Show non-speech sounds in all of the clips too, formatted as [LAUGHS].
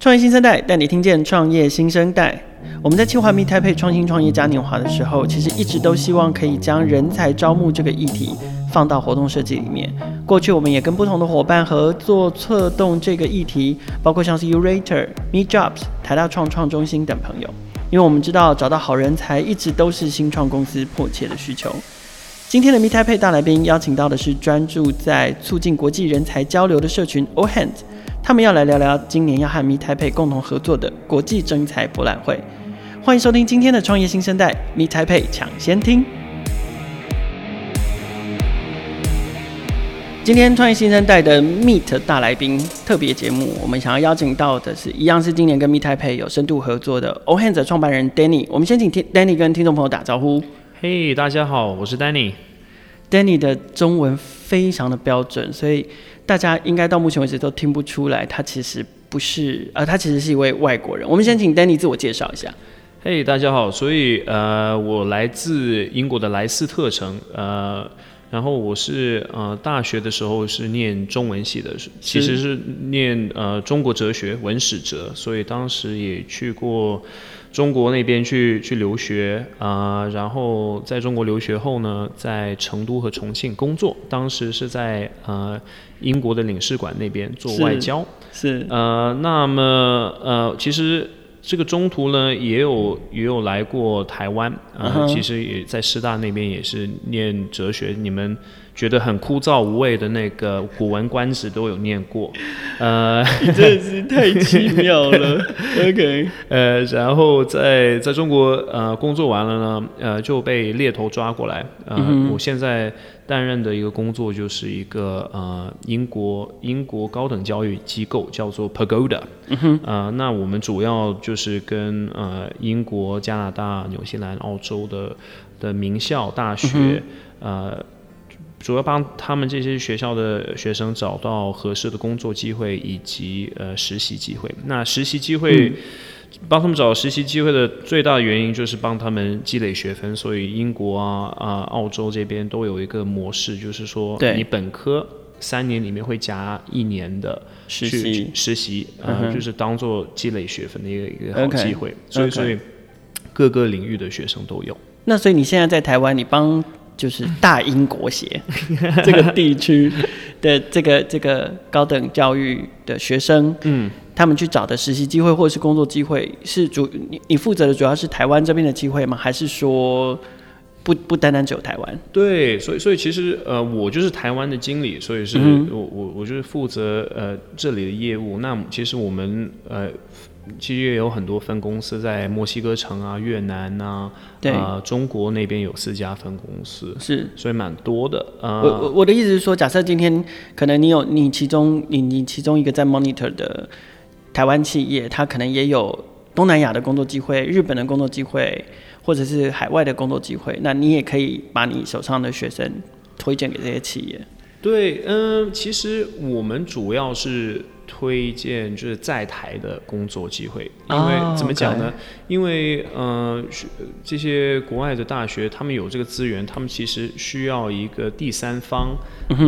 创业新生代带你听见创业新生代。我们在企划 Meet Taipei 创新创业嘉年华的时候，其实一直都希望可以将人才招募这个议题放到活动设计里面。过去我们也跟不同的伙伴合作策动这个议题，包括像是 Urator、Meet Jobs、台大创创中心等朋友。因为我们知道找到好人才一直都是新创公司迫切的需求。今天的 Meet Taipei 大来宾邀请到的是专注在促进国际人才交流的社群 All Hands。他们要来聊聊今年要和 Meet Taipei 共同合作的国际征才博览会。欢迎收听今天的创业新生代 Meet Taipei 抢先听。今天创业新生代的 Meet 大来宾特别节目，我们想要邀请到的是一样是今年跟 Meet Taipei 有深度合作的 All Hands 创办人 Danny。我们先请 Danny 跟听众朋友打招呼。嘿，大家好，我是 Danny。Danny 的中文非常的标准，所以。大家应该到目前为止都听不出来，他其实不是，呃，他其实是一位外国人。我们先请 Danny 自我介绍一下。嘿，大家好，所以呃，我来自英国的莱斯特城，呃，然后我是呃大学的时候是念中文系的，其实是念呃中国哲学文史哲，所以当时也去过。中国那边去去留学啊、呃，然后在中国留学后呢，在成都和重庆工作。当时是在呃英国的领事馆那边做外交。是。是呃，那么呃，其实这个中途呢，也有也有来过台湾啊、呃，其实也在师大那边也是念哲学。你们。觉得很枯燥无味的那个《古文观止》都有念过，呃，[LAUGHS] 你真的是太奇妙了。[LAUGHS] OK，呃，然后在在中国呃工作完了呢，呃就被猎头抓过来，呃，嗯、我现在担任的一个工作就是一个呃英国英国高等教育机构叫做 Pagoda，嗯哼，呃，那我们主要就是跟呃英国、加拿大、纽西兰、澳洲的的名校大学，嗯、呃。主要帮他们这些学校的学生找到合适的工作机会以及呃实习机会。那实习机会，帮他们找实习机会的最大原因就是帮他们积累学分。所以英国啊啊澳洲这边都有一个模式，就是说你本科三年里面会加一年的实习实习，呃就是当做积累学分的一个一个好机会。所以所以各个领域的学生都有。那所以你现在在台湾，你帮。就是大英国协这个地区的这个这个高等教育的学生，嗯，他们去找的实习机会或者是工作机会，是主你你负责的主要是台湾这边的机会吗？还是说不不单单只有台湾？对，所以所以其实呃，我就是台湾的经理，所以是、嗯、我我我就是负责呃这里的业务。那其实我们呃。其实也有很多分公司在墨西哥城啊、越南呐、啊，对啊、呃，中国那边有四家分公司，是，所以蛮多的。呃，我我的意思是说，假设今天可能你有你其中你你其中一个在 monitor 的台湾企业，它可能也有东南亚的工作机会、日本的工作机会，或者是海外的工作机会，那你也可以把你手上的学生推荐给这些企业。对，嗯、呃，其实我们主要是。推荐就是在台的工作机会，因为、oh. 怎么讲呢？因为呃，这些国外的大学，他们有这个资源，他们其实需要一个第三方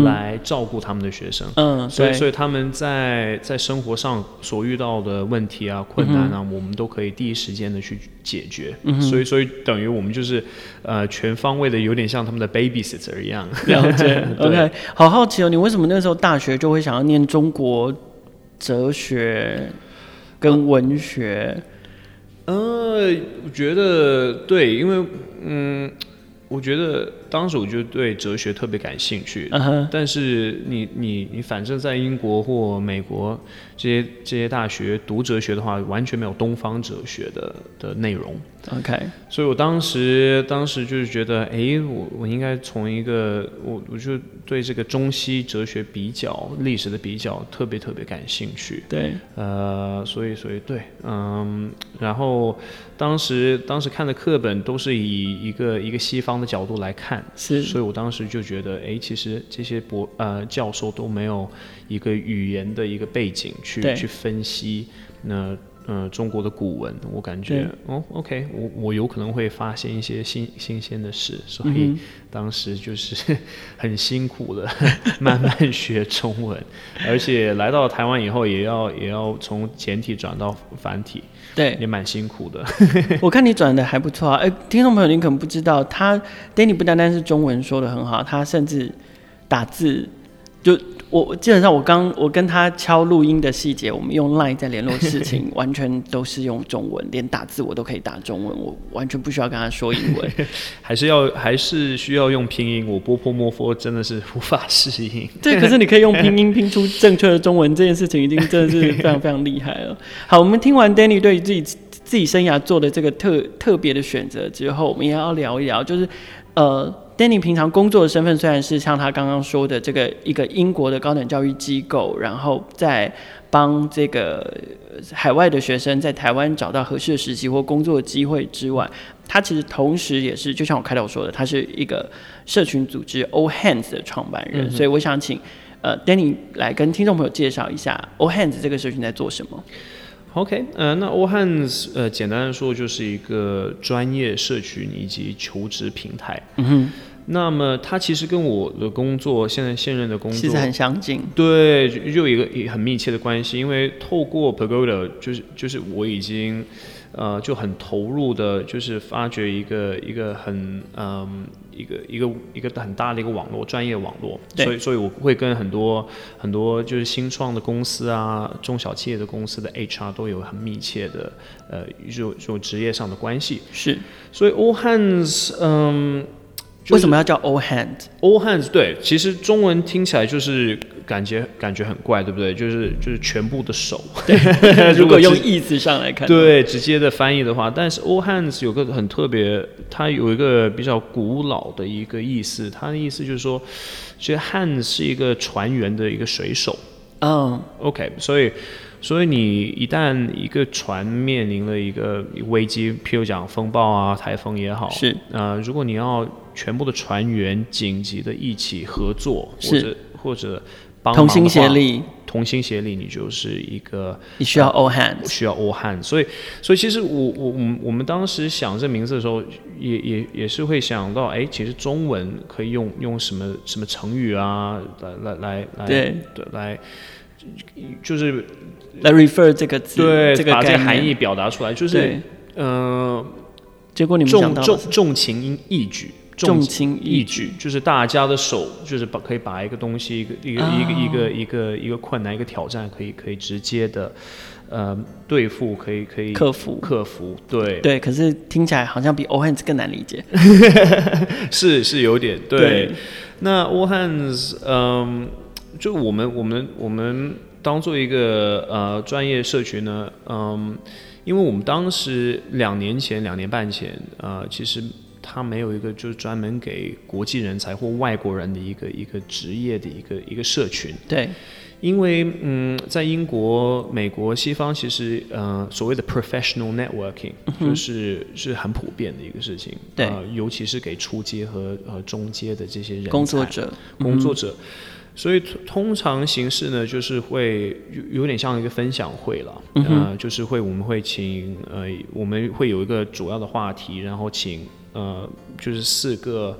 来照顾他们的学生。嗯，所以所以他们在在生活上所遇到的问题啊、困难啊，嗯、我们都可以第一时间的去解决。嗯，所以所以等于我们就是呃全方位的，有点像他们的 babysitter 一样。了解。[LAUGHS] 对 OK，好好奇哦，你为什么那时候大学就会想要念中国？哲学跟文学，呃，我觉得对，因为嗯，我觉得当时我就对哲学特别感兴趣。Uh. 但是你你你，反正在英国或美国这些这些大学读哲学的话，完全没有东方哲学的的内容。OK，所以我当时当时就是觉得，哎，我我应该从一个我我就对这个中西哲学比较历史的比较特别特别感兴趣。对，呃，所以所以对，嗯，然后当时当时看的课本都是以一个一个西方的角度来看，是，所以我当时就觉得，哎，其实这些博呃教授都没有一个语言的一个背景去去分析。那。嗯，中国的古文，我感觉哦，OK，我我有可能会发现一些新新鲜的事，所以当时就是 [LAUGHS] 很辛苦的 [LAUGHS] 慢慢学中文，而且来到台湾以后，也要也要从简体转到繁体，对，也蛮辛苦的。[LAUGHS] 我看你转的还不错啊，哎，听众朋友，您可能不知道，他 Danny 不单单是中文说的很好，他甚至打字就。我基本上，我刚我跟他敲录音的细节，我们用 Line 在联络事情，[LAUGHS] 完全都是用中文，连打字我都可以打中文，我完全不需要跟他说英文。[LAUGHS] 还是要还是需要用拼音，我波泼莫佛真的是无法适应。[LAUGHS] 对，可是你可以用拼音拼出正确的中文，这件事情已经真的是非常非常厉害了。好，我们听完 Danny 对于自己自己生涯做的这个特特别的选择之后，我们也要聊一聊，就是呃。Danny 平常工作的身份虽然是像他刚刚说的这个一个英国的高等教育机构，然后在帮这个海外的学生在台湾找到合适的实习或工作机会之外，他其实同时也是就像我开头说的，他是一个社群组织 All Hands 的创办人。嗯、所以我想请呃 Danny 来跟听众朋友介绍一下 All Hands 这个社群在做什么。OK，呃，那 All Hands 呃简单的说就是一个专业社群以及求职平台。嗯哼。那么它其实跟我的工作现在现任的工作其实很相近，对，就有一个很密切的关系。因为透过 Pagoda，就是就是我已经呃就很投入的，就是发掘一个一个很嗯一个一个一个很大的一个网络专业网络，所以所以我会跟很多很多就是新创的公司啊，中小企业的公司的 HR 都有很密切的呃就就职业上的关系。是，所以 All Hands 嗯。为什么要叫 All Hands？All Hands 对，其实中文听起来就是感觉感觉很怪，对不对？就是就是全部的手。对，[LAUGHS] 如果用意思上来看，对，直接的翻译的话，但是 All Hands 有个很特别，它有一个比较古老的一个意思。它的意思就是说，其实 Hands 是一个船员的一个水手。嗯，OK，所以。所以你一旦一个船面临了一个危机，譬如讲风暴啊、台风也好，是啊、呃，如果你要全部的船员紧急的一起合作，或者或者帮忙，同心协力，同心协力，你就是一个你需要 all hands，需要 all hands。所以所以其实我我我们我们当时想这名字的时候，也也也是会想到，哎，其实中文可以用用什么什么成语啊，来来来来对。对来。就是来 refer 这个字，对，这个把这个含义表达出来，就是，呃，结果你们重重重情义举，重轻义举，就是大家的手，就是把可以把一个东西，一个一个一个一个一个一个困难，一个挑战，可以可以直接的，呃，对付，可以可以克服克服，对。对，可是听起来好像比 All Hands 更难理解，[LAUGHS] 是是有点对，对。那 All Hands，嗯。就我们我们我们当做一个呃专业社群呢，嗯，因为我们当时两年前两年半前，呃，其实他没有一个就是专门给国际人才或外国人的一个一个职业的一个一个社群。对，因为嗯，在英国、美国、西方，其实呃所谓的 professional networking 就是是很普遍的一个事情。对，呃，尤其是给初阶和和中阶的这些人工作者。工作者。所以通常形式呢，就是会有有点像一个分享会了，嗯、呃，就是会我们会请呃，我们会有一个主要的话题，然后请呃，就是四个。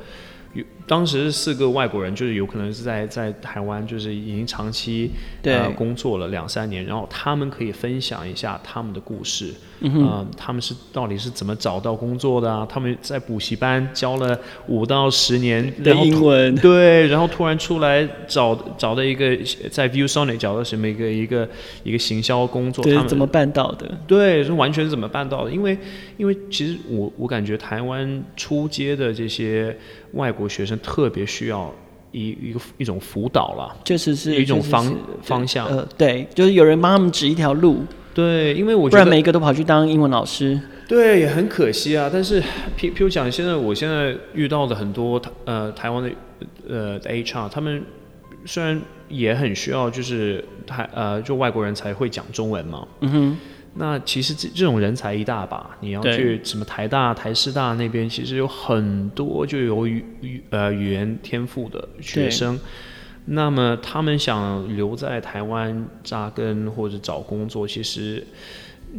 有当时是四个外国人，就是有可能是在在台湾，就是已经长期呃工作了两三年，然后他们可以分享一下他们的故事，嗯、呃，他们是到底是怎么找到工作的啊？他们在补习班教了五到十年的英文，对，然后突然出来找找到一个在 ViewSonic 找到什么一个一个一个行销工作，对，他们怎么办到的？对，是完全是怎么办到的？因为因为其实我我感觉台湾出街的这些外国学生。特别需要一一个一种辅导了，确实是一种方是是方向。呃，对，就是有人帮他们指一条路。对，因为我不然每一个都跑去当英文老师，对，也很可惜啊。但是，譬譬如讲，现在我现在遇到的很多呃台湾的呃 HR，他们虽然也很需要，就是台呃就外国人才会讲中文嘛。嗯哼。那其实这这种人才一大把，你要去什么台大、台师大那边，其实有很多就有语语呃语言天赋的学生。那么他们想留在台湾扎根或者找工作，其实。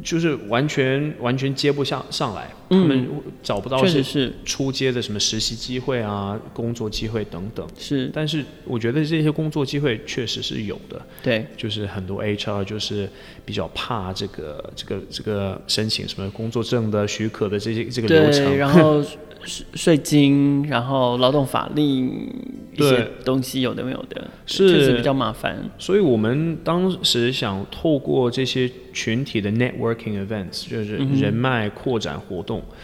就是完全完全接不下上来，嗯，他们找不到是出街的什么实习机会啊，工作机会等等。是，但是我觉得这些工作机会确实是有的。对，就是很多 HR 就是比较怕这个这个这个申请什么工作证的许可的这些这个流程，然后税税金，然后劳动法令一些东西有的没有的，是比较麻烦。所以我们当时想透过这些。群体的 networking events 就是人脉扩展活动，嗯、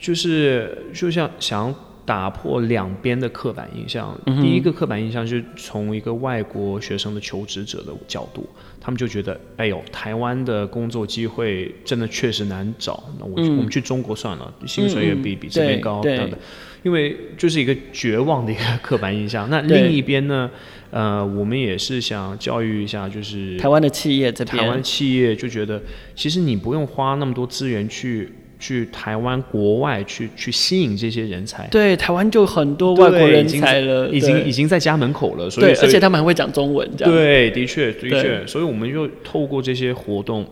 就是就像想打破两边的刻板印象。嗯、第一个刻板印象就是从一个外国学生的求职者的角度，他们就觉得，哎呦，台湾的工作机会真的确实难找。那我、嗯、我们去中国算了，薪水也比、嗯、比这边高等等。因为就是一个绝望的一个刻板印象。那另一边呢？呃，我们也是想教育一下，就是台湾的企业这边，台湾企业就觉得，其实你不用花那么多资源去去台湾国外去去吸引这些人才。对，台湾就很多外国人才了，已经已经在家门口了。所以，而且他们还会讲中文，这样。对，的确，的确。所以我们就透过这些活动，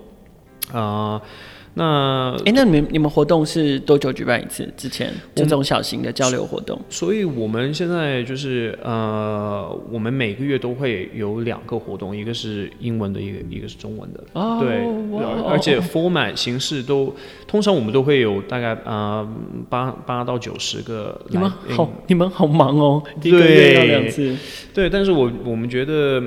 啊、呃。那哎，那你们你们活动是多久举办一次？之前这种小型的交流活动，所以我们现在就是呃，我们每个月都会有两个活动，一个是英文的，一个一个是中文的。哦，对，而且 format 形式都通常我们都会有大概呃八八到九十个。你们好，你们好忙哦，一个月要两次。对，但是我我们觉得。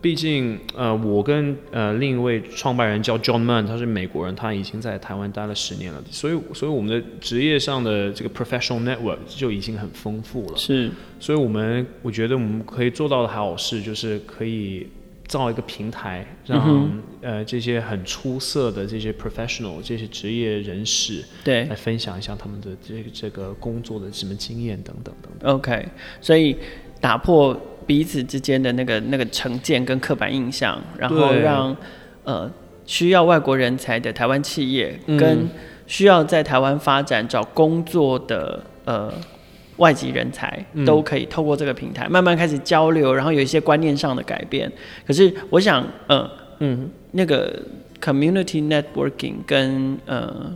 毕竟，呃，我跟呃另一位创办人叫 John Mann，他是美国人，他已经在台湾待了十年了，所以，所以我们的职业上的这个 professional network 就已经很丰富了。是，所以我们我觉得我们可以做到的还好事，就是可以造一个平台，让、嗯、呃这些很出色的这些 professional 这些职业人士，对，来分享一下他们的这个这个工作的什么经验等等等等。OK，所以打破。彼此之间的那个那个成见跟刻板印象，然后让呃需要外国人才的台湾企业跟需要在台湾发展找工作的呃外籍人才都可以透过这个平台慢慢开始交流，然后有一些观念上的改变。可是我想，呃嗯，那个 community networking 跟呃。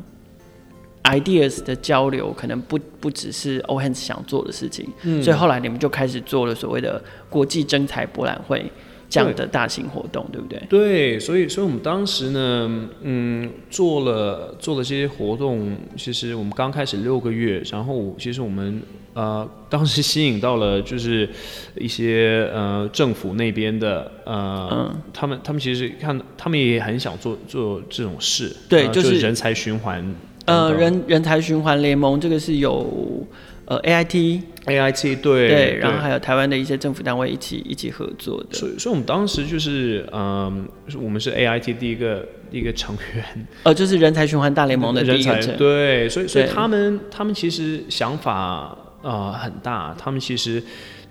Ideas 的交流可能不不只是 Hands 想做的事情，嗯，所以后来你们就开始做了所谓的国际征才博览会这样的大型活动，对，对不对？对，所以所以我们当时呢，嗯，做了做了这些活动，其实我们刚开始六个月，然后其实我们呃当时吸引到了就是一些呃政府那边的呃，嗯，他们他们其实看他们也很想做做这种事，对，就是、人才循环。呃，人人才循环联盟这个是有呃 A I T A I T 对对，然后还有台湾的一些政府单位一起一起合作的。所以，所以我们当时就是嗯，我们是 A I T 第一个第一个成员。呃，就是人才循环大联盟的第一个成员。对，所以所以他们他们其实想法呃很大，他们其实。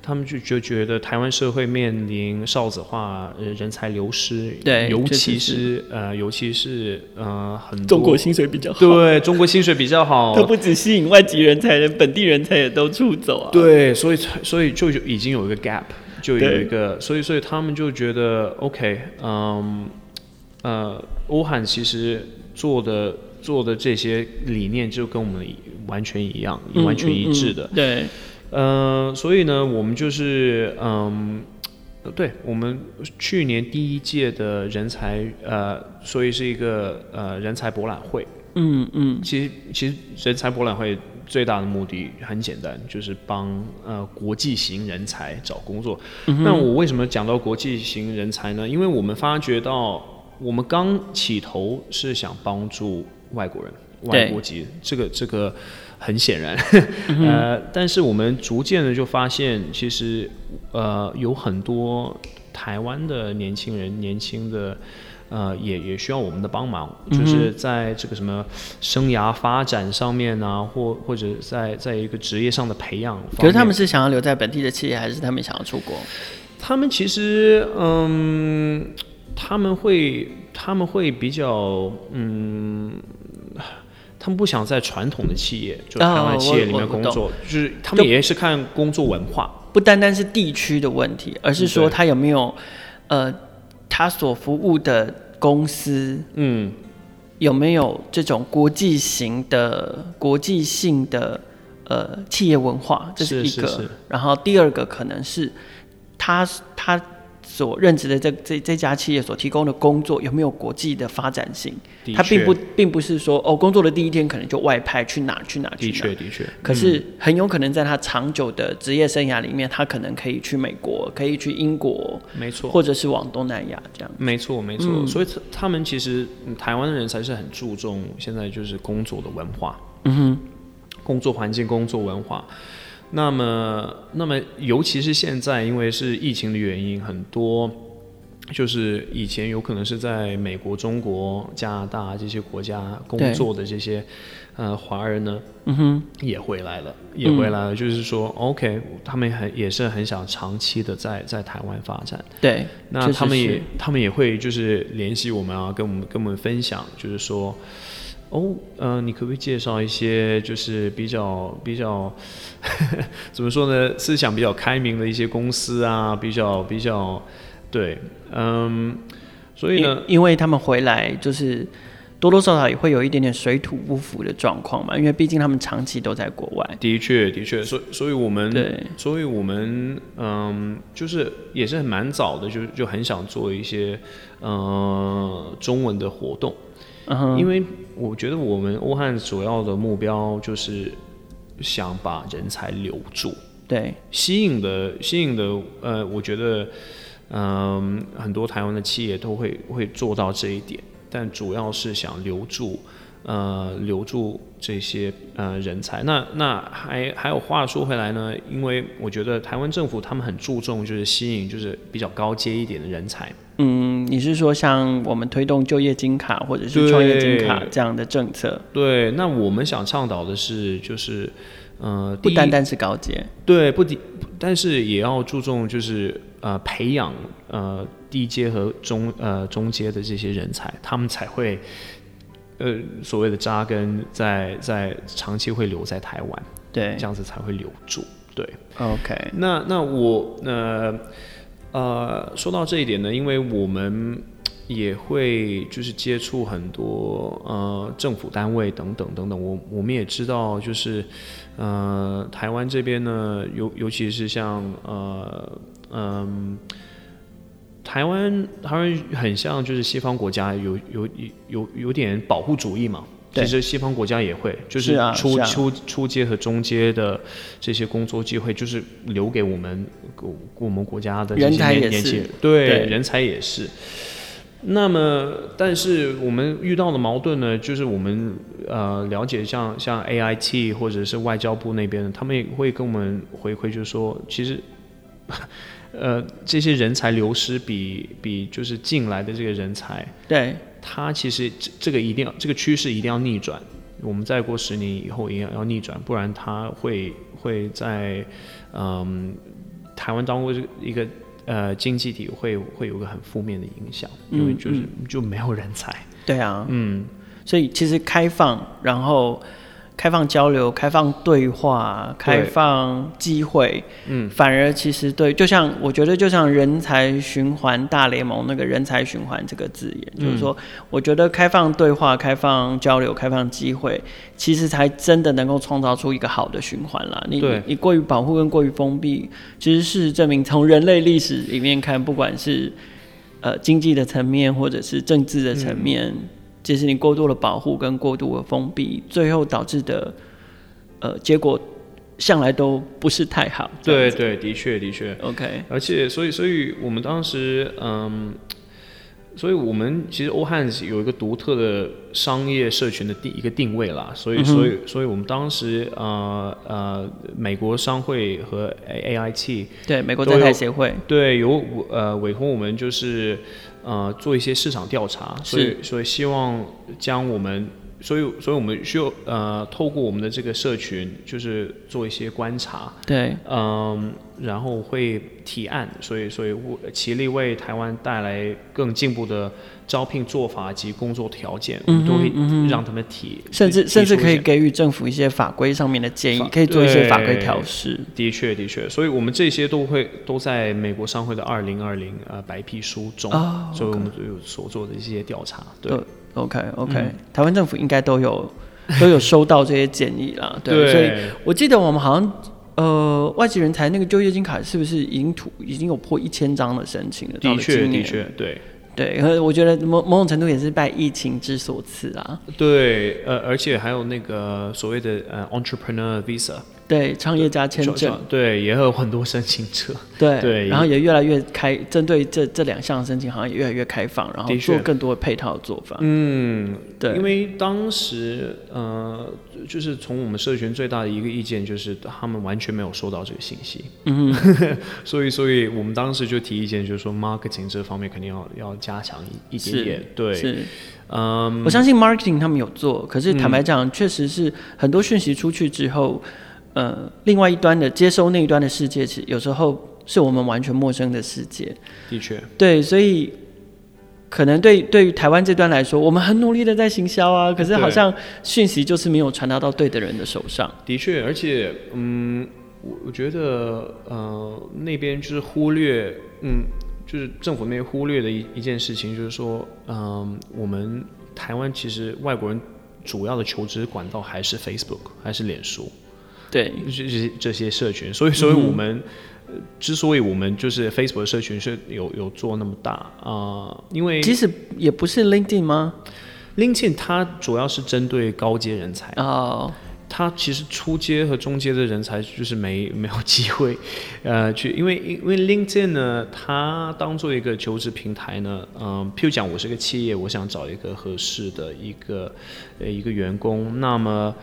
他们就就觉得台湾社会面临少子化，呃，人才流失，对，尤其是，是。呃，尤其是呃，很多中国薪水比较好，对，中国薪水比较好，它不只吸引外籍人才，连本地人才也都出走啊。对，所以所以就已经有一个 gap，就有一个，所以所以他们就觉得 OK，嗯，呃，欧汉其实做的做的这些理念就跟我们完全一样，嗯、完全一致的，嗯嗯、对。嗯、呃，所以呢，我们就是嗯，对，我们去年第一届的人才呃，所以是一个呃人才博览会。嗯嗯，其实其实人才博览会最大的目的很简单，就是帮呃国际型人才找工作。嗯、那我为什么讲到国际型人才呢？因为我们发觉到，我们刚起头是想帮助外国人，外国籍，这个这个。很显然，[LAUGHS] 呃，但是我们逐渐的就发现，其实，呃，有很多台湾的年轻人，年轻的，呃，也也需要我们的帮忙，就是在这个什么生涯发展上面呢、啊，或或者在在一个职业上的培养。可是他们是想要留在本地的企业，还是他们想要出国？他们其实，嗯，他们会他们会比较，嗯。他们不想在传统的企业，就台湾企业里面工作，就是他们也是看工作文化，不单单是地区的问题，而是说他有没有呃，他所服务的公司，嗯，有没有这种国际型的国际性的呃企业文化，这是一个。是是是，然后第二个可能是他他。所任职的这这这家企业所提供的工作有没有国际的发展性？他并不并不是说哦，工作的第一天可能就外派去哪去哪去哪。的确的确。可是很有可能在他长久的职业生涯里面，他可能可以去美国，可以去英国，没错，或者是往东南亚这样。没错没错。嗯、所以他他们其实台湾的人才是很注重现在就是工作的文化，嗯哼，工作环境、工作文化。那么，那么，尤其是现在，因为是疫情的原因，很多就是以前有可能是在美国、中国、加拿大这些国家工作的这些呃华人呢，嗯哼，也回来了，也回来了。嗯、就是说，OK，他们很也是很想长期的在在台湾发展。对，那他们也他们也会就是联系我们啊，跟我们跟我们分享，就是说。哦，嗯、呃，你可不可以介绍一些就是比较比较 [LAUGHS] 怎么说呢？思想比较开明的一些公司啊，比较比较对，嗯，所以呢，因为他们回来就是多多少少也会有一点点水土不服的状况嘛，因为毕竟他们长期都在国外。的确，的确，所以所以我们对，所以我们嗯，就是也是很蛮早的，就就很想做一些嗯中文的活动。因为我觉得我们欧汉主要的目标就是想把人才留住，对，吸引的吸引的，呃，我觉得，嗯，很多台湾的企业都会会做到这一点，但主要是想留住，呃，留住这些呃人才。那那还还有话说回来呢，因为我觉得台湾政府他们很注重就是吸引就是比较高阶一点的人才。嗯，你是说像我们推动就业金卡或者是创业金卡这样的政策？对，那我们想倡导的是，就是，呃，不单单是高阶，对，不，但是也要注重就是呃培养呃低阶和中呃中阶的这些人才，他们才会呃所谓的扎根在在长期会留在台湾，对，这样子才会留住，对，OK，那那我呃。呃，说到这一点呢，因为我们也会就是接触很多呃政府单位等等等等，我我们也知道就是呃台湾这边呢，尤尤其是像呃嗯、呃、台湾台湾很像就是西方国家有有有有点保护主义嘛。其实西方国家也会，就是初初初阶和中阶的这些工作机会，就是留给我们我们国家的这些年年轻人，对，对人才也是。那么，但是我们遇到的矛盾呢，就是我们呃了解像像 AIT 或者是外交部那边，他们也会跟我们回馈，就是说，其实呃这些人才流失比比就是进来的这个人才对。他其实这这个一定要这个趋势一定要逆转，我们再过十年以后也要要逆转，不然他会会在嗯台湾当中一个呃经济体会会有个很负面的影响，因为就是、嗯、就没有人才。对啊，嗯，所以其实开放然后。开放交流、开放对话、开放机会，嗯，反而其实对，就像我觉得，就像人才循环大联盟那个人才循环这个字眼，嗯，就是说，我觉得开放对话、开放交流、开放机会，其实才真的能够创造出一个好的循环啦。你你过于保护跟过于封闭，其实事实证明，从人类历史里面看，不管是呃经济的层面，或者是政治的层面。嗯其实你过度的保护跟过度的封闭，最后导致的呃结果，向来都不是太好。对对，的确的确。OK，而且所以所以我们当时嗯。所以，我们其实欧汉有一个独特的商业社群的定一个定位啦。所以，所以，所以我们当时呃呃，美国商会和 AIT 对美国在台协会对有呃委托我们就是呃做一些市场调查，所以所以希望将我们所以，所以我们需要呃，透过我们的这个社群，就是做一些观察，对，嗯，然后会提案，所以，所以齐力为台湾带来更进步的招聘做法及工作条件，我们、都会让他们提，甚至甚至可以给予政府一些法规上面的建议，可以做一些法规调试。的确，的确，所以我们这些都会都在美国商会的二零二零呃白皮书中，哦、所以我们都有所做的一些调查，对。对 OK OK，、嗯、台湾政府应该都有 [LAUGHS] 都有收到这些建议啦，对，对，所以我记得我们好像呃外籍人才那个就业金卡是不是已经突已经有破一千张的申请了？的确的确，对对，我觉得某某种程度也是拜疫情之所赐啊。对，呃，而且还有那个所谓的呃 entrepreneur visa。对，创业家签证，对，也有很多申请者，[LAUGHS] 对对，然后也越来越开，针对这这两项申请，好像也越来越开放，然后做更多的配套的做法。嗯，对，因为当时呃，就是从我们社群最大的一个意见就是，他们完全没有收到这个信息，嗯，[LAUGHS] 所以所以我们当时就提意见，就是说 marketing 这方面肯定要要加强一一点点，对，是，嗯，我相信 marketing 他们有做，可是坦白讲，确实是很多讯息出去之后。呃，另外一端的接收那一端的世界，其实有时候是我们完全陌生的世界。的确，对，所以可能对对于台湾这端来说，我们很努力的在行销啊，可是好像讯息就是没有传达到对的人的手上。的确，而且，嗯，我我觉得，呃，那边就是忽略，嗯，就是政府那边忽略的一一件事情，就是说，嗯、呃，我们台湾其实外国人主要的求职管道还是 Facebook，还是脸书。对，这这这些社群，所以所以我们、嗯、之所以我们就是 Facebook 的社群是有有做那么大啊、呃，因为其实也不是 LinkedIn 吗？LinkedIn 它主要是针对高阶人才哦，它其实初阶和中阶的人才就是没 [LAUGHS] 没有机会呃去，因为因为 LinkedIn 呢，它当做一个求职平台呢，嗯、呃，譬如讲我是个企业，我想找一个合适的一个呃一个员工，那么。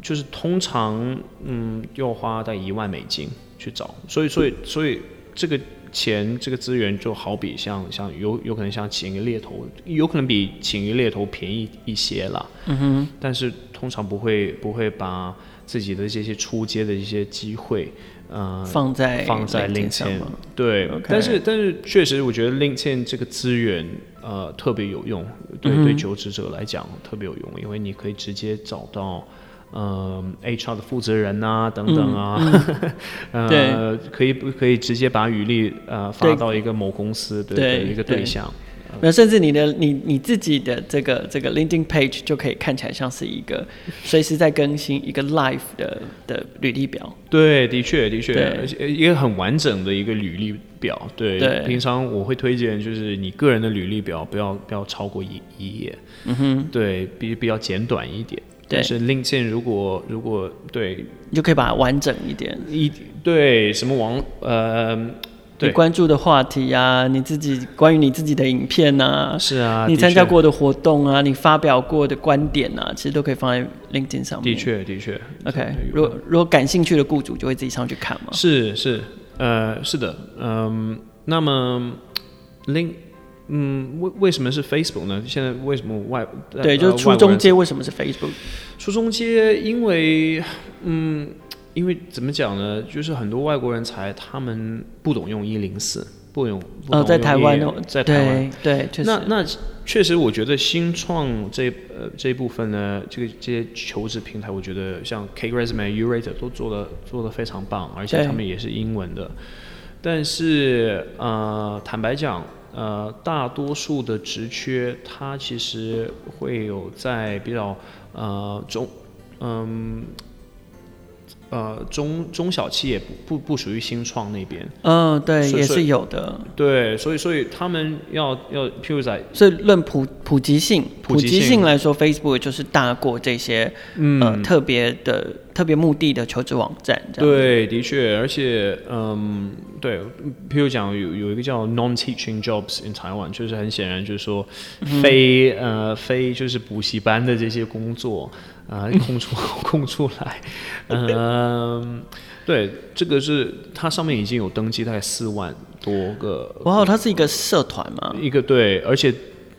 就是通常，嗯，要花大概一万美金去找，所以，所以，所以这个钱，这个资源就好比像像有有可能像请一个猎头，有可能比请一个猎头便宜一些啦。嗯哼。但是通常不会不会把自己的这些出街的一些机会，呃，放在放在 LinkedIn。对。但是但是确实，我觉得 LinkedIn 这个资源，呃，特别有用，对、嗯、对求职者来讲特别有用，因为你可以直接找到。呃，HR 的负责人啊，等等啊，[LAUGHS] 嗯嗯、呃，可以不可以直接把履历呃发到一个某公司的一个对象？那甚至你的你你自己的这个这个 LinkedIn page 就可以看起来像是一个随时在更新一个 live 的的履历表。对，的确的确，一个很完整的一个履历表。对，对平常我会推荐就是你个人的履历表不要不要超过一一页。嗯哼，对，比比较简短一点。但是 LinkedIn 如果如果对，你就可以把它完整一点。一对什么网呃，对你关注的话题啊，你自己关于你自己的影片啊，是啊，你参加过的活动啊，你发表过的观点啊，其实都可以放在 LinkedIn 上面。的确的确，OK。如果如果感兴趣的雇主就会自己上去看嘛。是是呃是的，嗯，那么 Link。嗯，为为什么是 Facebook 呢？现在为什么外对，就是初中街为什么是 Facebook？初中街，因为嗯，因为怎么讲呢？就是很多外国人才他们不懂用一零四，不懂不懂用。哦，在台湾哦，在台湾对，对，那那确实，我觉得新创这呃这一部分呢，这个这些求职平台，我觉得像 CakeResume、U-Rater 都做的做的非常棒，而且他们也是英文的。但是呃，坦白讲。呃，大多数的职缺，它其实会有在比较呃中，嗯，中中小企业不不不属于新创那边。嗯，对，也是有的。对，所以所以他们要要，譬如在，所以论普普及性，普及性，来说，Facebook 就是大过这些嗯、呃、特别的。特别目的的求职网站，对，的确，而且，嗯，对，譬如讲有有一个叫 non-teaching jobs in Taiwan，就是很显然就是说非，非、嗯、呃非就是补习班的这些工作啊、呃、空出 [LAUGHS] 空出来，嗯，对，这个是它上面已经有登记大概四万多个，哇，它是一个社团吗？一个对，而且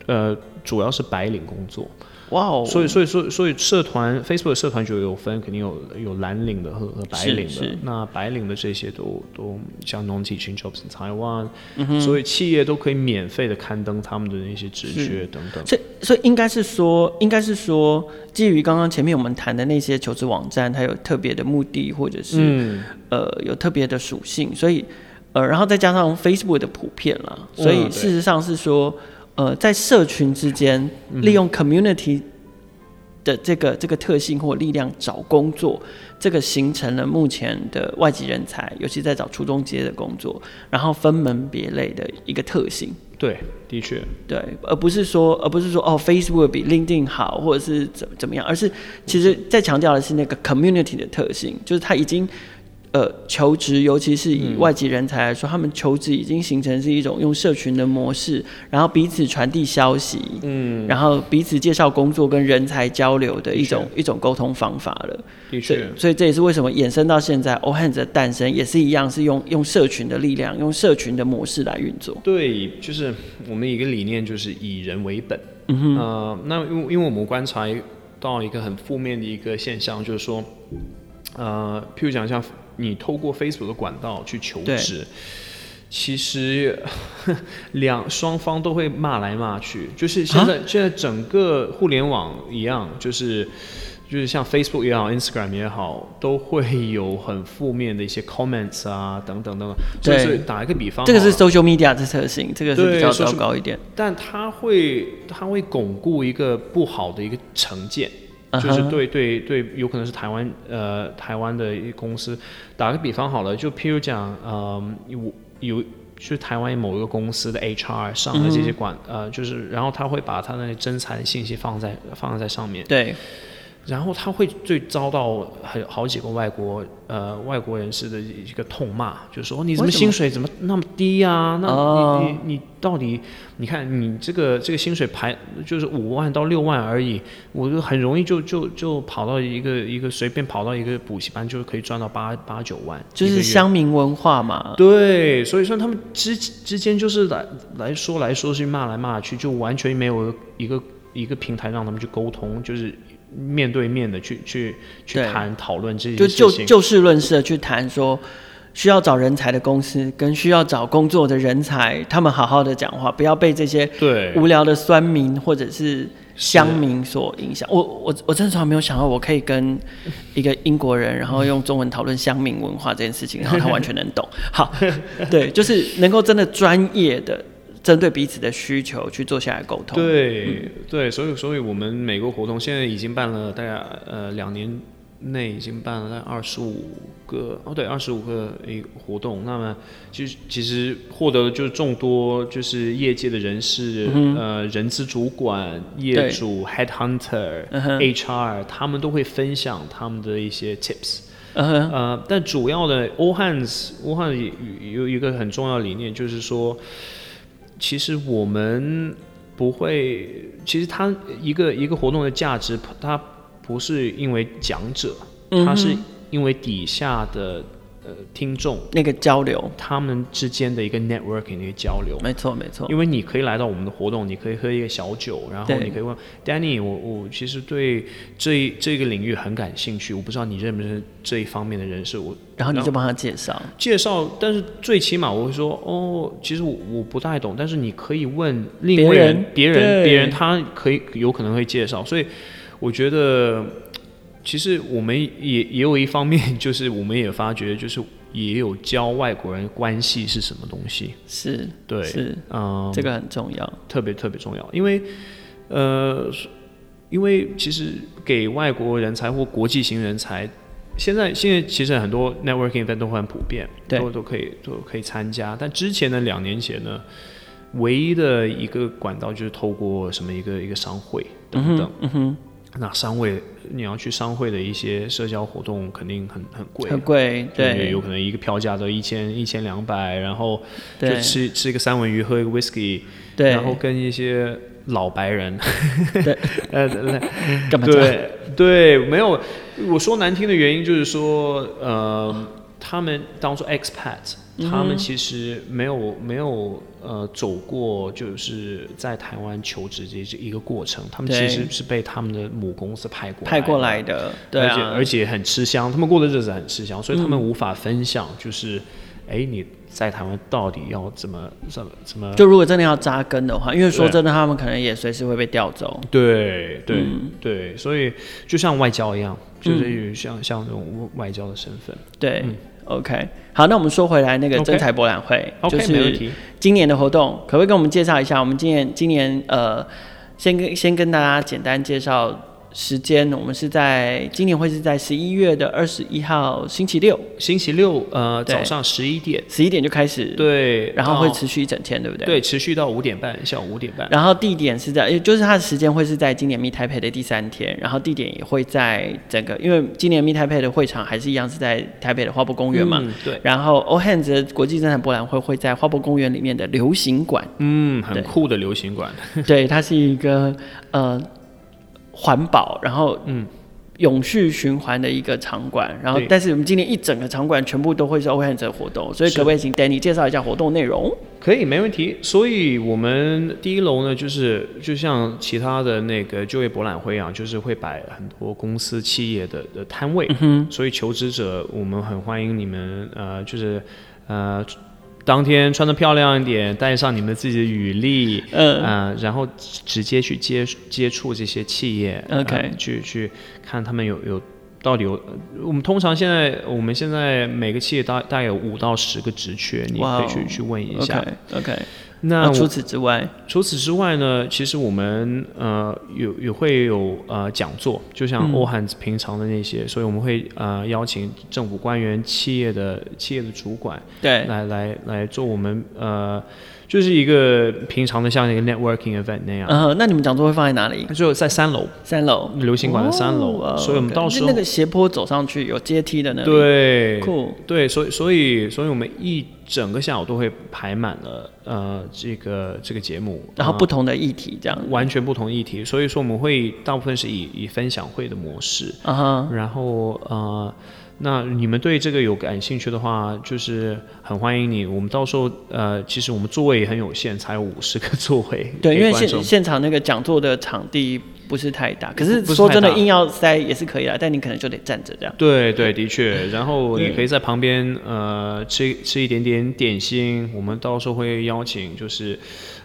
呃。主要是白领工作。哇哦！所以所以所以所以社团 Facebook 的社团就有分，肯定有有蓝领的和和白领的。那白领的这些都都像 non-teaching jobs in Taiwan，嗯，所以企业都可以免费的刊登他们的那些职缺等等。所以所以应该是说，应该是说，基于刚刚前面我们谈的那些求职网站，它有特别的目的，或者是、嗯、呃有特别的属性，所以呃然后再加上 Facebook 的普遍了，所以事实上是说。嗯呃，在社群之间利用 community 的这个这个特性或力量找工作，这个形成了目前的外籍人才，尤其在找初中阶的工作，然后分门别类的一个特性。对，的确，对，而不是说，而不是说哦，Facebook 比 LinkedIn 好，或者是怎怎么样，而是其实在强调的是那个 community 的特性，就是它已经。呃，求职，尤其是以外籍人才来说，嗯，他们求职已经形成是一种用社群的模式，然后彼此传递消息，嗯，然后彼此介绍工作跟人才交流的一种一种沟通方法了。的确，所以这也是为什么衍生到现在，All Hands 的诞生也是一样，是用用社群的力量，用社群的模式来运作。对，就是我们一个理念就是以人为本。嗯哼，呃，那因为因为我们观察到一个很负面的一个现象，就是说，呃，譬如讲像。你透过 Facebook 的管道去求职，其实两双方都会骂来骂去，就是现在现在整个互联网一样，就是就是像 Facebook 也好，Instagram 也好，都会有很负面的一些 comments 啊，等等等等。对，所以打一个比方，这个是 social media 的特性，这个是比较糟糕一点。但它会它会巩固一个不好的一个成见。就是对对对，有可能是台湾呃台湾的一公司，打个比方好了，就譬如讲，呃有有就是台湾某一个公司的 HR 上了这些管、嗯、呃，就是然后他会把他那征才的信息放在放在上面。对。然后他会最遭到很好几个外国呃外国人士的一个痛骂，就说你怎么薪水怎么那么低啊？那你、哦、你你到底你看你这个这个薪水排就是五万到六万而已，我就很容易就就就跑到一个一个随便跑到一个补习班就可以赚到八八九万，就是乡民文化嘛。对，所以说他们之之间就是来来说来说去骂来骂去，就完全没有一个一个平台让他们去沟通，就是。面对面的去去去谈讨论这些事情，就就就事论事的去谈说，需要找人才的公司跟需要找工作的人才，他们好好的讲话，不要被这些对无聊的酸民或者是乡民所影响。我我我真的从来没有想到，我可以跟一个英国人，然后用中文讨论乡民文化这件事情，然后他完全能懂。好，[LAUGHS] 对，就是能够真的专业的。针对彼此的需求去做下来沟通。对、嗯、对，所以所以我们每个活动现在已经办了大概呃两年内已经办了大概二十五个哦对二十五个一活动。那么其实其实获得的就是众多就是业界的人士、嗯、呃人资主管、业主、Headhunter、嗯、HR 他们都会分享他们的一些 tips。嗯、呃，但主要的 All Hands All Hands 有一个很重要的理念就是说。其实我们不会，其实它一个一个活动的价值，它不是因为讲者，它是因为底下的。呃，听众那个交流，他们之间的一个 networking 那个交流，没错没错。因为你可以来到我们的活动，你可以喝一个小酒，然后你可以问 Danny，我我其实对这这个领域很感兴趣，我不知道你认不认识这一方面的人士，我然后你就帮他介绍。介绍，但是最起码我会说哦，其实我我不太懂，但是你可以问另一位人，别人。别人他可以有可能会介绍，所以我觉得。其实我们也也有一方面，就是我们也发觉，就是也有教外国人关系是什么东西。是，对，是，嗯，这个很重要，特别特别重要。因为，呃，因为其实给外国人才或国际型人才，现在现在其实很多 networking event 都很普遍，都都可以都可以参加。但之前的两年前呢，唯一的一个管道就是透过什么一个一个商会等等。嗯哼。那商会，你要去商会的一些社交活动，肯定很很贵，很贵，对，有可能一个票价都一千一千两百，然后就吃吃一个三文鱼，喝一个 whisky，对，然后跟一些老白人，对，[LAUGHS] 呃，干嘛？对对，没有，我说难听的原因就是说，呃，他们当做 expat，他们其实没有没有呃走过就是在台湾求职这这一个过程，他们其实是被他们的母公司派过来派过来的，对啊，而且而且很吃香，他们过的日子很吃香，所以他们无法分享，就是哎、嗯、你。在台湾到底要怎么怎么怎么？就如果真的要扎根的话，因为说真的，他们可能也随时会被调走。对对、嗯、对，所以就像外交一样，就是像、嗯、像这种外交的身份。对、嗯、，OK，好，那我们说回来那个征才博览会，okay, 就是今年的活动，可不可以跟我们介绍一下？我们今年今年呃，先跟先跟大家简单介绍。时间，我们是在今年会是在十一月的二十一号星期六，星期六呃早上十一点，十一点就开始，对，然后会持续一整天，对不对？对，持续到五点半，下午五点半。然后地点是在，也就是它的时间会是在今年 Meet Taipei 的第三天，然后地点也会在整个，因为今年 Meet Taipei 的会场还是一样是在台北的花博公园嘛，嗯，对。然后 All Hands 的国际征才博览会会在花博公园里面的流行馆，嗯，很酷的流行馆，对，它是一个呃。环保，然后嗯，永续循环的一个场馆，然后但是我们今天一整个场馆全部都会是 All Hands 的活动，所以可不可以请 Danny 介绍一下活动内容？可以，没问题。所以我们第一楼呢，就是就像其他的那个就业博览会一样，就是会摆很多公司企业的的摊位，嗯，所以求职者我们很欢迎你们，呃，就是呃。当天穿的漂亮一点，带上你们自己的履历，嗯、呃，然后直接去接接触这些企业，OK，、呃、去去看他们有有到底有，我们通常现在我们现在每个企业大大概有五到十个职缺，你可以去、去问一下，OK. 那除此之外，除此之外呢？其实我们呃有也会有呃讲座，就像欧汉平常的那些，嗯、所以我们会呃邀请政府官员、企业的企业的主管，对，来来来做我们呃。就是一个平常的像一个 networking event 那样。嗯，那你们讲座会放在哪里？就在三楼。三楼。流行馆的三楼。哦，所以我们到时候那个斜坡走上去有阶梯的那里。对。酷。对，所以所以所以我们一整个下午都会排满了呃这个这个节目，然后不同的议题这样。完全不同议题，所以说我们会大部分是以以分享会的模式。然后呃。那你们对这个有感兴趣的话，就是很欢迎你。我们到时候呃，其实我们座位也很有限，才五十个座位。[LAUGHS] 对，因为现现场那个讲座的场地不是太大，可是说真的，硬要塞也是可以的，但你可能就得站着这样。对对，的确。然后你可以在旁边呃吃吃一点点点心。我们到时候会邀请就是。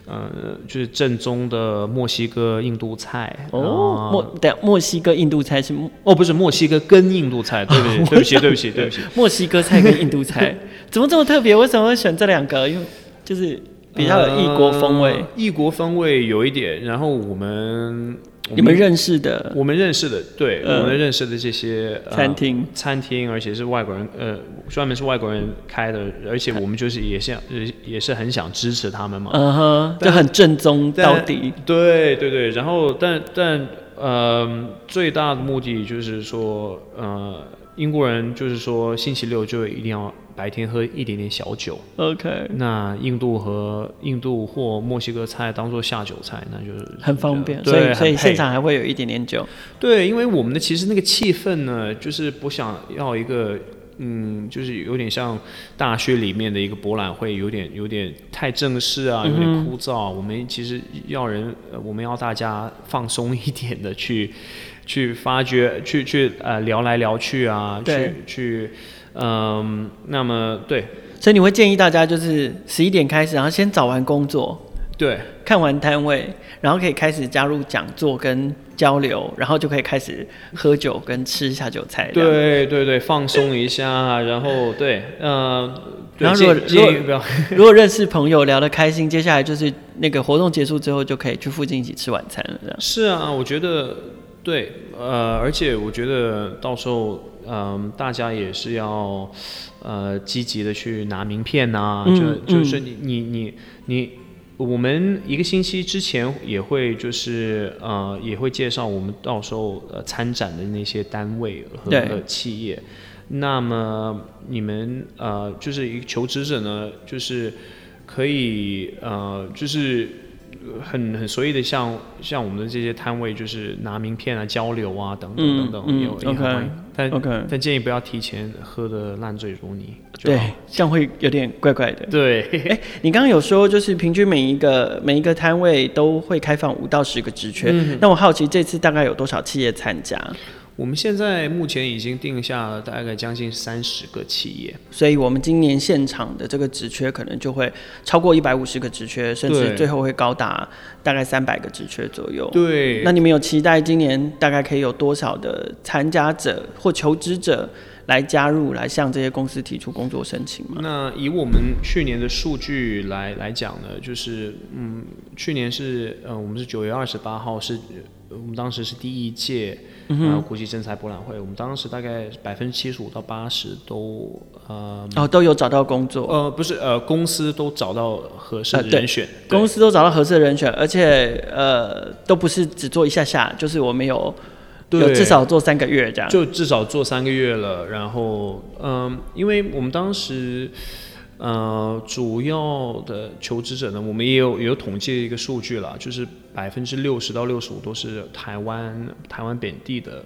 呃，就是正宗的墨西哥印度菜哦。墨对，墨西哥印度菜是哦，不是墨西哥跟印度菜，[LAUGHS] 对不对？对不起，对不起，对不起。墨西哥菜跟印度菜 [LAUGHS] 怎么这么特别？为什么会选这两个？因为就是比较有异国风味。呃，异国风味有一点。然后我们。你们认识的，我们认识的，对，呃、我们认识的这些、呃、餐厅，餐厅，而且是外国人，呃，专门是外国人开的，而且我们就是也想，也是很想支持他们嘛，嗯哼，就很正宗到底，对对对，然后但但呃，最大的目的就是说，呃，英国人就是说星期六就一定要。白天喝一点点小酒，OK。那印度和印度或墨西哥菜当做下酒菜，那就是很方便。对，所以所以现场还会有一点点酒。对，因为我们的其实那个气氛呢，就是不想要一个，嗯，就是有点像大学里面的一个博览会，有点有点太正式啊，有点枯燥。嗯、我们其实要人，我们要大家放松一点的去去发掘，去去呃聊来聊去啊，去去。嗯，那么对，所以你会建议大家就是十一点开始，然后先找完工作，对，看完摊位，然后可以开始加入讲座跟交流，然后就可以开始喝酒跟吃下酒菜。对对对，放松一下，然后对，嗯，然后如果如果 [LAUGHS] 如果认识朋友聊得开心，接下来就是那个活动结束之后就可以去附近一起吃晚餐了。这样是啊，我觉得对，呃，而且我觉得到时候。嗯，大家也是要，呃，积极的去拿名片呐、啊嗯，就就是你你你你，我们一个星期之前也会就是呃也会介绍我们到时候呃参展的那些单位和企业，那么你们呃就是一个求职者呢，就是可以呃就是。很很随意的像像我们的这些摊位，就是拿名片啊交流啊等等等等，有也很欢迎。但 OK，但建议不要提前喝的烂醉如泥。对，这样会有点怪怪的。对，哎，你刚刚有说就是平均每一个每一个摊位都会开放五到十个职缺，嗯，那我好奇这次大概有多少企业参加？我们现在目前已经定下了大概将近三十个企业，所以我们今年现场的这个职缺可能就会超过一百五十个职缺，甚至最后会高达大概三百个职缺左右。对，那你们有期待今年大概可以有多少的参加者或求职者来加入，来向这些公司提出工作申请吗？那以我们去年的数据来来讲呢，就是嗯，去年是呃，我们是九月二十八号是。我们当时是第一届然后国际征才博览会，我们当时大概百分之七十五到八十都呃哦都有找到工作，呃不是呃公司都找到合适的人选，呃、公司都找到合适的人选，而且呃都不是只做一下下，就是我们有有至少做三个月这样，就至少做三个月了，然后嗯、呃，因为我们当时。呃，主要的求职者呢，我们也有也有统计一个数据了，就是百分之六十到六十五都是台湾台湾本地的，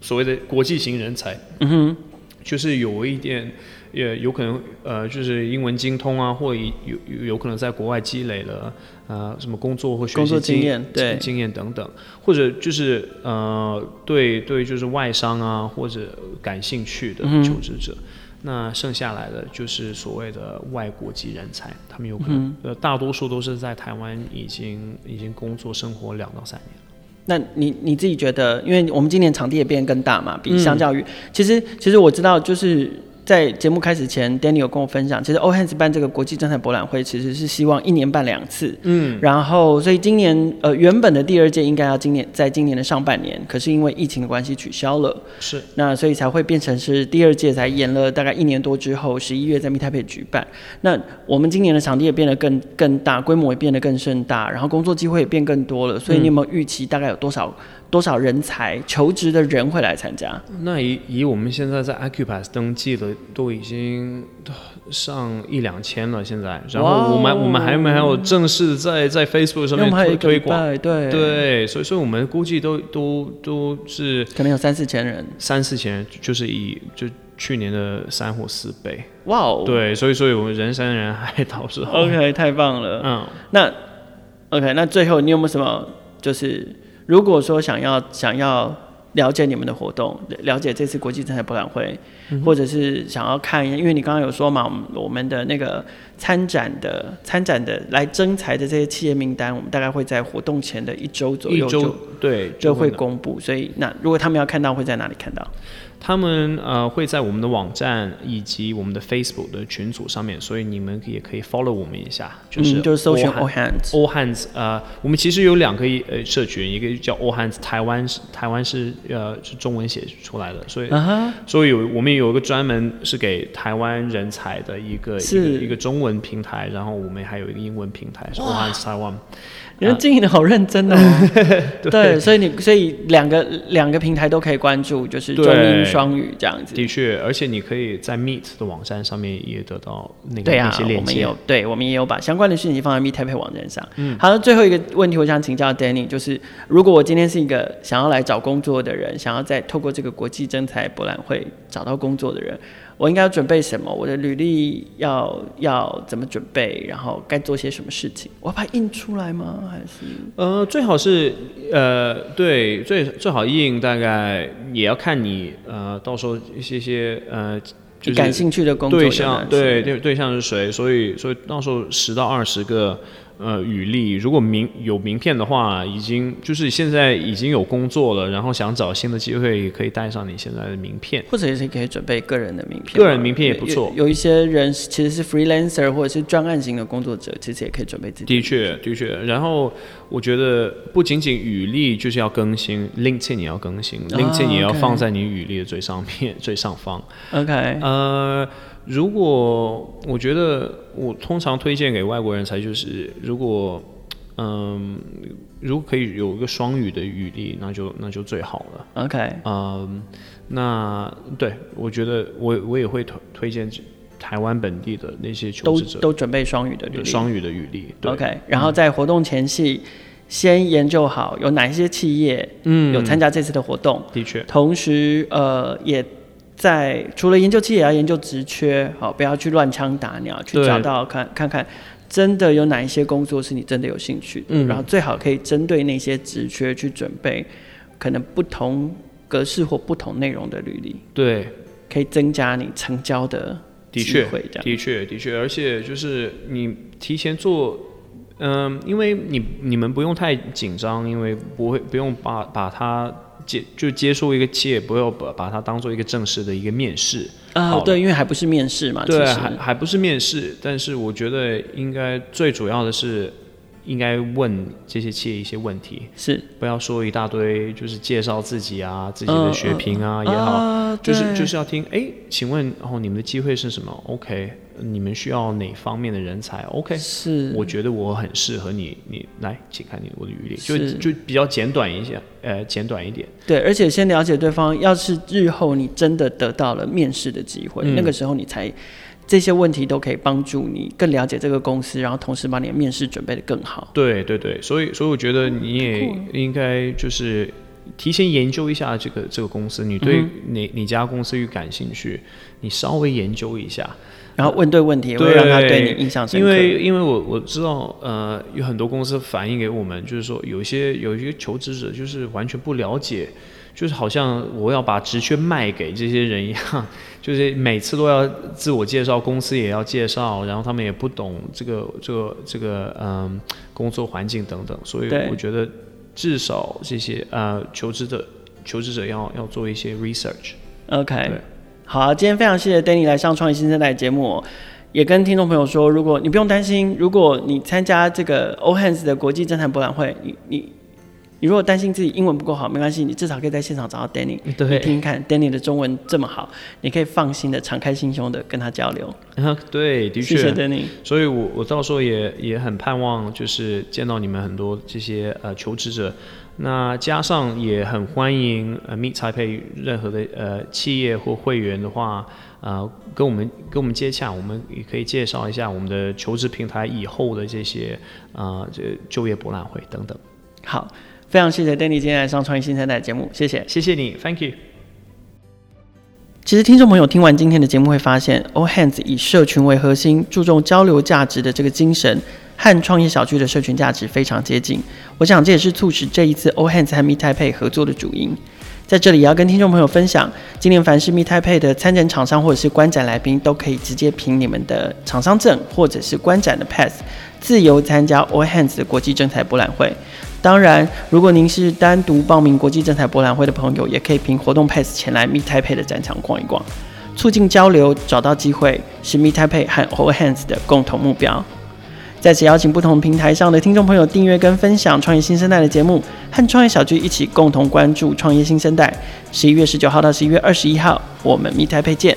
所谓的国际型人才。嗯哼，就是有一点，也有可能呃，就是英文精通啊，或有有有可能在国外积累了呃什么工作或学习经验，对经验等等，或者就是呃对对就是外商啊或者感兴趣的求职者。嗯那剩下来的就是所谓的外国籍人才，他们有可能、嗯、呃，大多数都是在台湾已经已经工作生活两到三年了。那你你自己觉得，因为我们今年场地也变更大嘛，比相较于、嗯，其实其实我知道就是。在节目开始前，Daniel 跟我分享，其实 Hands 办这个国际征才博览会，其实是希望一年办两次。嗯，然后所以今年呃原本的第二届应该要今年在今年的上半年，可是因为疫情的关系取消了。是。那所以才会变成是第二届才延了大概一年多之后，十一月在 Meet Taipei 举办。那我们今年的场地也变得更更大，规模也变得更盛大，然后工作机会也变更多了。所以你有没有预期大概有多少？多少人才求职的人会来参加？那以以我们现在在 Accupass 登记的都已经上一两千了，现在。然后我们、wow, 我们还没还有正式在在 Facebook 上面推推广，对对，所以所以我们估计都都都是可能有三四千人，三四千人就是以就去年的三或四倍。哇哦，对，所以所以我们人山人海，倒是 OK，太棒了。嗯，那 OK，那最后你有没有什么就是？如果说想要想要了解你们的活动，了解这次国际征才博览会，嗯，或者是想要看，因为你刚刚有说嘛，我们的那个参展的参展的来征才的这些企业名单，我们大概会在活动前的一周左右就对就会公布，所以那如果他们要看到，会在哪里看到？他们呃会在我们的网站以及我们的 Facebook 的群组上面，所以你们也可以 follow 我们一下，就是、嗯、就是搜寻 All Hands All Hands 呃，我们其实有两个呃社群，一个叫 All Hands 台湾是台湾是呃是中文写出来的，所以、uh-huh. 所以有我们有一个专门是给台湾人才的一个一个一个中文平台，然后我们还有一个英文平台是 All Hands Taiwan。你们经营的好认真哦，[LAUGHS] 对，对，所以你所以两个两个平台都可以关注，就是中英双语这样子。的确，而且你可以在 Meet 的网站上面也得到那个对啊，那些链接。我们有，对，我们也有把相关的讯息放在 Meet Taipei 网站上。嗯，好，最后一个问题，我想请教 Danny，就是如果我今天是一个想要来找工作的人，想要在透过这个国际征才博览会找到工作的人。我应该要准备什么？我的履历要要怎么准备？然后该做些什么事情？我要把它印出来吗？还是呃，最好是呃，对，最最好印，大概也要看你呃，到时候一些些呃，就是感兴趣的工作对象，对对对象是谁？所以所以到时候十到二十个。呃，履历如果名有名片的话，已经就是现在已经有工作了，然后想找新的机会，也可以带上你现在的名片，或者也是可以准备个人的名片。个人名片也不错。有，有一些人其实是 freelancer 或者是专案型的工作者，其实也可以准备自己的。的确，的确。然后我觉得不仅仅履历就是要更新，LinkedIn 也要更新，LinkedIn 也要放在你履历的最上面、最上方。OK。呃。如果我觉得我通常推荐给外国人才就是，如果嗯，如果可以有一个双语的语历，那就那就最好了。OK，嗯，那对我觉得我我也会推推荐台湾本地的那些求都职者都准备双语的履历，双语的履历。OK，然后在活动前夕，先研究好有哪一些企业嗯。有参加这次的活动，的确，同时呃也在除了研究企业，也要研究职缺，好，不要去乱枪打鸟，去找到看看看真的有哪一些工作是你真的有兴趣的，嗯，然后最好可以针对那些职缺去准备可能不同格式或不同内容的履历，对，可以增加你成交的机会，的确，的确，的确，而且就是你提前做。嗯，因为你你们不用太紧张，因为不会不用把把它接就接受一个企业，不要把把它当做一个正式的一个面试啊。对，因为还不是面试嘛。对，还还不是面试，但是我觉得应该最主要的是。应该问这些企业一些问题，是不要说一大堆，就是介绍自己啊，自己的学评啊也好，呃、就是就是要听，哎，请问哦，你们的机会是什么？OK，你们需要哪方面的人才？OK，是，我觉得我很适合你，你来，请看你我的履历，就就比较简短一些，呃，简短一点。对，而且先了解对方，要是日后你真的得到了面试的机会，嗯、那个时候你才。这些问题都可以帮助你更了解这个公司，然后同时把你的面试准备的更好。对对对，所以所以我觉得你也应该就是提前研究一下这个这个公司，你对哪哪家公司越感兴趣，你稍微研究一下，然后问对问题，会让他对你印象深刻。因为因为我我知道，呃，有很多公司反映给我们，就是说有一些有一些求职者就是完全不了解。就是好像我要把职缺卖给这些人一样，[LAUGHS] 就是每次都要自我介绍，公司也要介绍，然后他们也不懂这个这个这个嗯工作环境等等，所以我觉得至少这些呃求职者求职者要要做一些 research。OK，好，今天非常谢谢 Danny 来上创业新生代节目，也跟听众朋友说，如果你不用担心，如果你参加这个 All Hands 的国际政坛博览会，你你。你如果担心自己英文不够好，没关系，你至少可以在现场找到 Danny，对，你听听看 Danny 的中文这么好，你可以放心的、敞开心胸的跟他交流。啊，[LAUGHS] 对，的确，谢谢 Danny。所以我我到时候也也很盼望，就是见到你们很多这些呃求职者，那加上也很欢迎呃 Meet Taipei 任何的呃企业或会员的话，呃跟我们跟我们接洽，我们也可以介绍一下我们的求职平台以后的这些啊这、呃、就业博览会等等。好。非常谢谢 Danny 今天来上创业新生代的节目，谢谢，谢谢你，Thank you。其实听众朋友听完今天的节目会发现，All Hands 以社群为核心，注重交流价值的这个精神，和创业小区的社群价值非常接近。我想这也是促使这一次 All Hands 和 Meet Taipei 合作的主因。在这里也要跟听众朋友分享，今年凡是 Meet Taipei 的参展厂商或者是观展来宾，都可以直接凭你们的厂商证或者是观展的 Pass，自由参加 All Hands 的国际征才博览会。当然，如果您是单独报名国际政才博览会的朋友，也可以凭活动 Pass 前来 Meet Taipei 的展场逛一逛，促进交流，找到机会，是 Meet Taipei 和 All Hands 的共同目标。在此邀请不同平台上的听众朋友订阅跟分享创业新生代的节目，和创业小聚一起共同关注创业新生代。十一月十九号到十一月二十一号，我们 Meet Taipei 见。